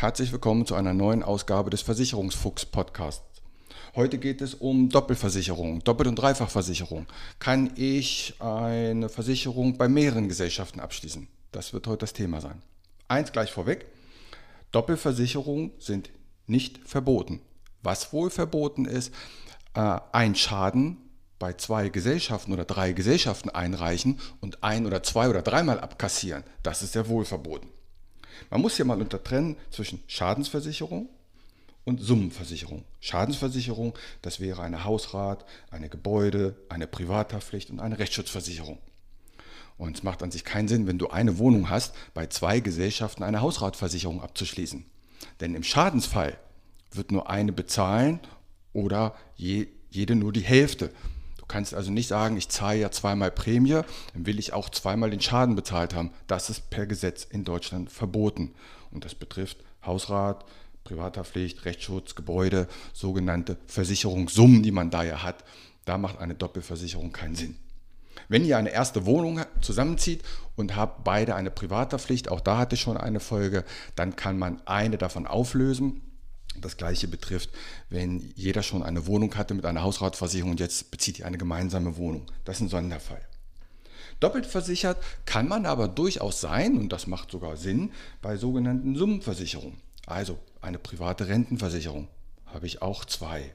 Herzlich willkommen zu einer neuen Ausgabe des Versicherungsfuchs Podcasts. Heute geht es um Doppelversicherung, Doppel- und Dreifachversicherung. Kann ich eine Versicherung bei mehreren Gesellschaften abschließen? Das wird heute das Thema sein. Eins gleich vorweg. Doppelversicherungen sind nicht verboten. Was wohl verboten ist, äh, ein Schaden bei zwei Gesellschaften oder drei Gesellschaften einreichen und ein oder zwei oder dreimal abkassieren. Das ist ja wohl verboten. Man muss hier mal untertrennen zwischen Schadensversicherung und Summenversicherung. Schadensversicherung, das wäre eine Hausrat, eine Gebäude, eine Privathaftpflicht und eine Rechtsschutzversicherung. Und es macht an sich keinen Sinn, wenn du eine Wohnung hast, bei zwei Gesellschaften eine Hausratversicherung abzuschließen. Denn im Schadensfall wird nur eine bezahlen oder je, jede nur die Hälfte kannst also nicht sagen, ich zahle ja zweimal Prämie, dann will ich auch zweimal den Schaden bezahlt haben. Das ist per Gesetz in Deutschland verboten. Und das betrifft Hausrat, Privathaftpflicht, Rechtsschutz, Gebäude, sogenannte Versicherungssummen, die man da ja hat. Da macht eine Doppelversicherung keinen Sinn. Wenn ihr eine erste Wohnung zusammenzieht und habt beide eine Privathaftpflicht, auch da hatte ich schon eine Folge, dann kann man eine davon auflösen das gleiche betrifft, wenn jeder schon eine Wohnung hatte mit einer Hausratversicherung und jetzt bezieht ihr eine gemeinsame Wohnung. Das ist ein Sonderfall. Doppelt versichert kann man aber durchaus sein, und das macht sogar Sinn, bei sogenannten Summenversicherungen. Also eine private Rentenversicherung habe ich auch zwei.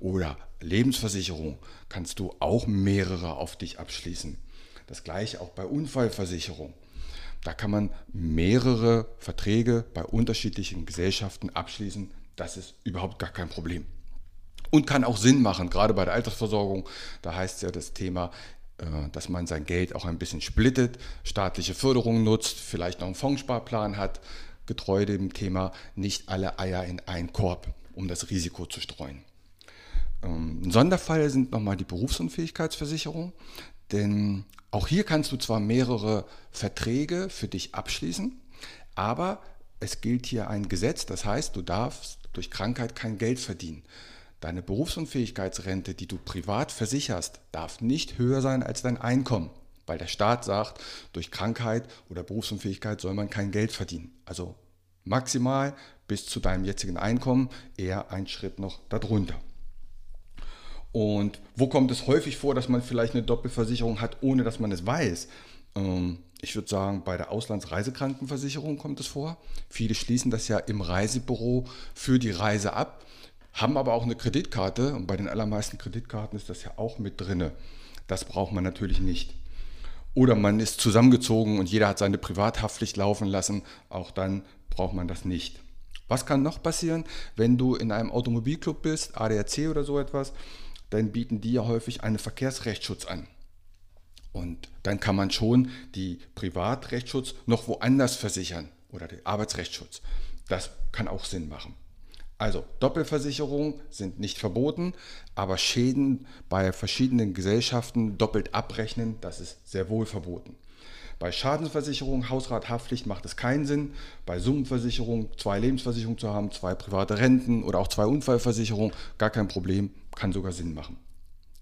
Oder Lebensversicherung kannst du auch mehrere auf dich abschließen. Das gleiche auch bei Unfallversicherung. Da kann man mehrere Verträge bei unterschiedlichen Gesellschaften abschließen das ist überhaupt gar kein Problem. Und kann auch Sinn machen, gerade bei der Altersversorgung. Da heißt ja das Thema, äh, dass man sein Geld auch ein bisschen splittet, staatliche Förderung nutzt, vielleicht noch einen Fondssparplan hat, getreu dem Thema nicht alle Eier in einen Korb, um das Risiko zu streuen. Ähm, ein Sonderfall sind nochmal die Berufsunfähigkeitsversicherung, denn auch hier kannst du zwar mehrere Verträge für dich abschließen, aber es gilt hier ein Gesetz, das heißt, du darfst durch Krankheit kein Geld verdienen. Deine Berufsunfähigkeitsrente, die du privat versicherst, darf nicht höher sein als dein Einkommen, weil der Staat sagt, durch Krankheit oder Berufsunfähigkeit soll man kein Geld verdienen. Also maximal bis zu deinem jetzigen Einkommen, eher ein Schritt noch darunter. Und wo kommt es häufig vor, dass man vielleicht eine Doppelversicherung hat, ohne dass man es weiß? Ähm, ich würde sagen, bei der Auslandsreisekrankenversicherung kommt es vor. Viele schließen das ja im Reisebüro für die Reise ab, haben aber auch eine Kreditkarte und bei den allermeisten Kreditkarten ist das ja auch mit drinne. Das braucht man natürlich nicht. Oder man ist zusammengezogen und jeder hat seine Privathaftpflicht laufen lassen. Auch dann braucht man das nicht. Was kann noch passieren, wenn du in einem Automobilclub bist, ADAC oder so etwas? Dann bieten die ja häufig einen Verkehrsrechtsschutz an. Und dann kann man schon die Privatrechtsschutz noch woanders versichern oder den Arbeitsrechtsschutz. Das kann auch Sinn machen. Also Doppelversicherungen sind nicht verboten, aber Schäden bei verschiedenen Gesellschaften doppelt abrechnen, das ist sehr wohl verboten. Bei Schadensversicherung, Hausrat, Haftpflicht macht es keinen Sinn. Bei Summenversicherung zwei Lebensversicherungen zu haben, zwei private Renten oder auch zwei Unfallversicherungen, gar kein Problem, kann sogar Sinn machen.